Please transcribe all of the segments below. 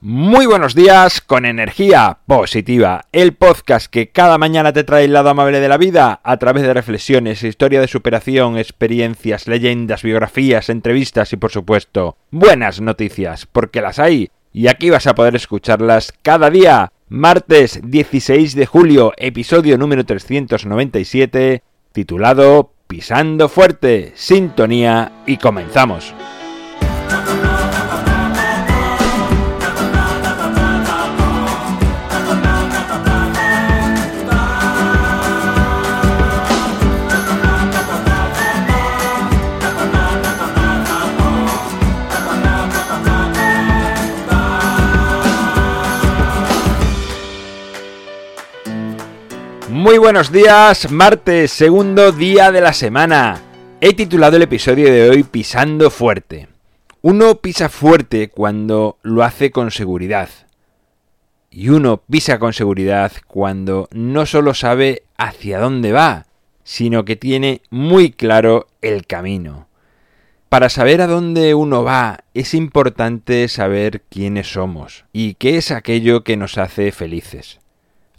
Muy buenos días con energía positiva, el podcast que cada mañana te trae el lado amable de la vida a través de reflexiones, historia de superación, experiencias, leyendas, biografías, entrevistas y por supuesto buenas noticias, porque las hay y aquí vas a poder escucharlas cada día. Martes 16 de julio, episodio número 397, titulado Pisando fuerte, sintonía y comenzamos. Muy buenos días, martes, segundo día de la semana. He titulado el episodio de hoy Pisando fuerte. Uno pisa fuerte cuando lo hace con seguridad. Y uno pisa con seguridad cuando no solo sabe hacia dónde va, sino que tiene muy claro el camino. Para saber a dónde uno va es importante saber quiénes somos y qué es aquello que nos hace felices.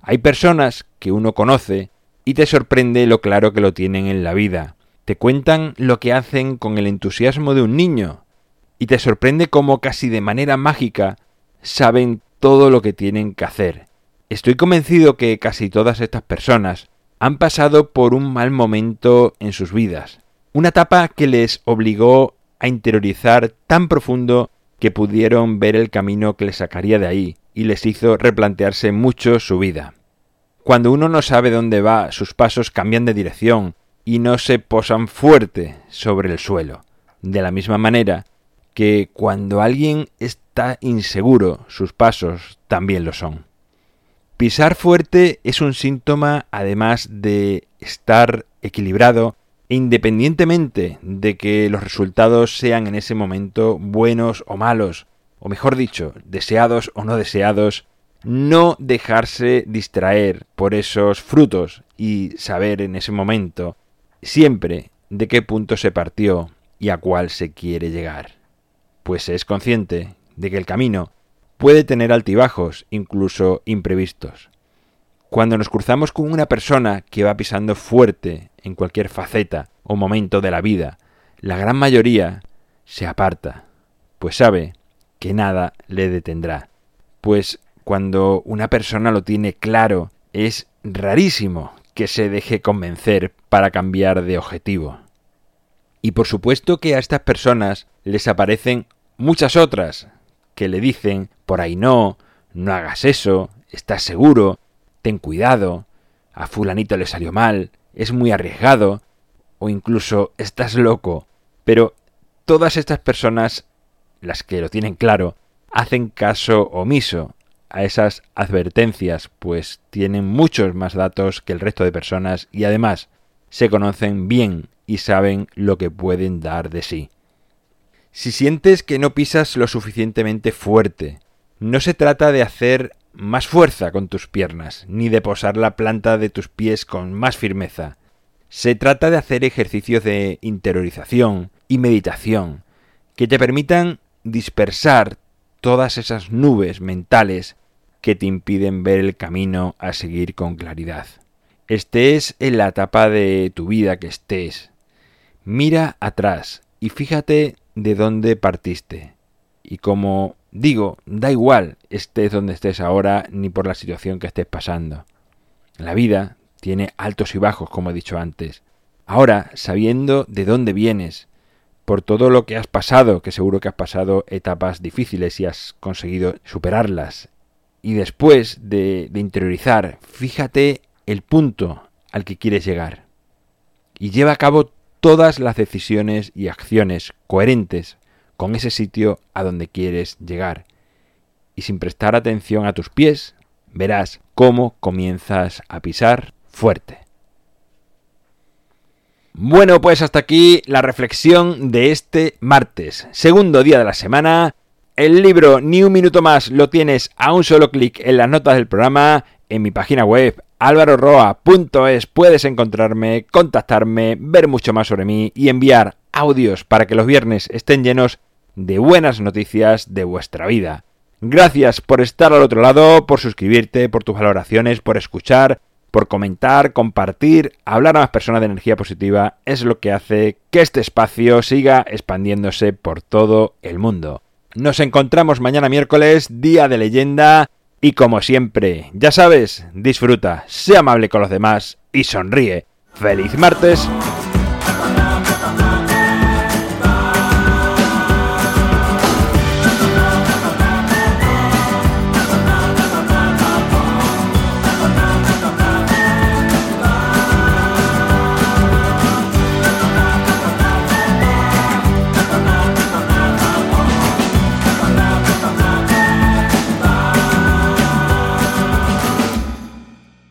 Hay personas que uno conoce y te sorprende lo claro que lo tienen en la vida. Te cuentan lo que hacen con el entusiasmo de un niño y te sorprende cómo casi de manera mágica saben todo lo que tienen que hacer. Estoy convencido que casi todas estas personas han pasado por un mal momento en sus vidas, una etapa que les obligó a interiorizar tan profundo que pudieron ver el camino que les sacaría de ahí y les hizo replantearse mucho su vida. Cuando uno no sabe dónde va, sus pasos cambian de dirección y no se posan fuerte sobre el suelo. De la misma manera que cuando alguien está inseguro, sus pasos también lo son. Pisar fuerte es un síntoma, además de estar equilibrado, independientemente de que los resultados sean en ese momento buenos o malos, o mejor dicho, deseados o no deseados, no dejarse distraer por esos frutos y saber en ese momento siempre de qué punto se partió y a cuál se quiere llegar. Pues es consciente de que el camino puede tener altibajos, incluso imprevistos. Cuando nos cruzamos con una persona que va pisando fuerte en cualquier faceta o momento de la vida, la gran mayoría se aparta, pues sabe que nada le detendrá, pues cuando una persona lo tiene claro, es rarísimo que se deje convencer para cambiar de objetivo. Y por supuesto que a estas personas les aparecen muchas otras que le dicen por ahí no, no hagas eso, estás seguro, ten cuidado, a fulanito le salió mal, es muy arriesgado, o incluso estás loco. Pero todas estas personas, las que lo tienen claro, hacen caso omiso a esas advertencias, pues tienen muchos más datos que el resto de personas y además se conocen bien y saben lo que pueden dar de sí. Si sientes que no pisas lo suficientemente fuerte, no se trata de hacer más fuerza con tus piernas, ni de posar la planta de tus pies con más firmeza. Se trata de hacer ejercicios de interiorización y meditación que te permitan dispersar todas esas nubes mentales que te impiden ver el camino a seguir con claridad. Estés en la etapa de tu vida que estés. Mira atrás y fíjate de dónde partiste. Y como digo, da igual estés donde estés ahora ni por la situación que estés pasando. La vida tiene altos y bajos, como he dicho antes. Ahora, sabiendo de dónde vienes, por todo lo que has pasado, que seguro que has pasado etapas difíciles y has conseguido superarlas y después de, interiorizar, fíjate el punto al que quieres llegar. Y lleva a cabo todas las decisiones y acciones coherentes con ese sitio a donde quieres llegar. Y sin prestar atención a tus pies, verás cómo comienzas a pisar fuerte. Bueno, pues hasta aquí la reflexión de este martes, segundo día de la semana, el libro Ni un minuto más lo tienes a un solo clic en las notas del programa, en mi página web alvaroroa.es puedes encontrarme, contactarme, ver mucho más sobre mí y enviar audios para que los viernes estén llenos de buenas noticias de vuestra vida. Gracias por estar al otro lado, por suscribirte, por tus valoraciones, por escuchar, por comentar, compartir, hablar a más personas de energía positiva. Es lo que hace que este espacio siga expandiéndose por todo el mundo. Nos encontramos mañana miércoles, día de leyenda. Y como siempre, ya sabes, disfruta, sea amable con los demás y sonríe. ¡Feliz martes!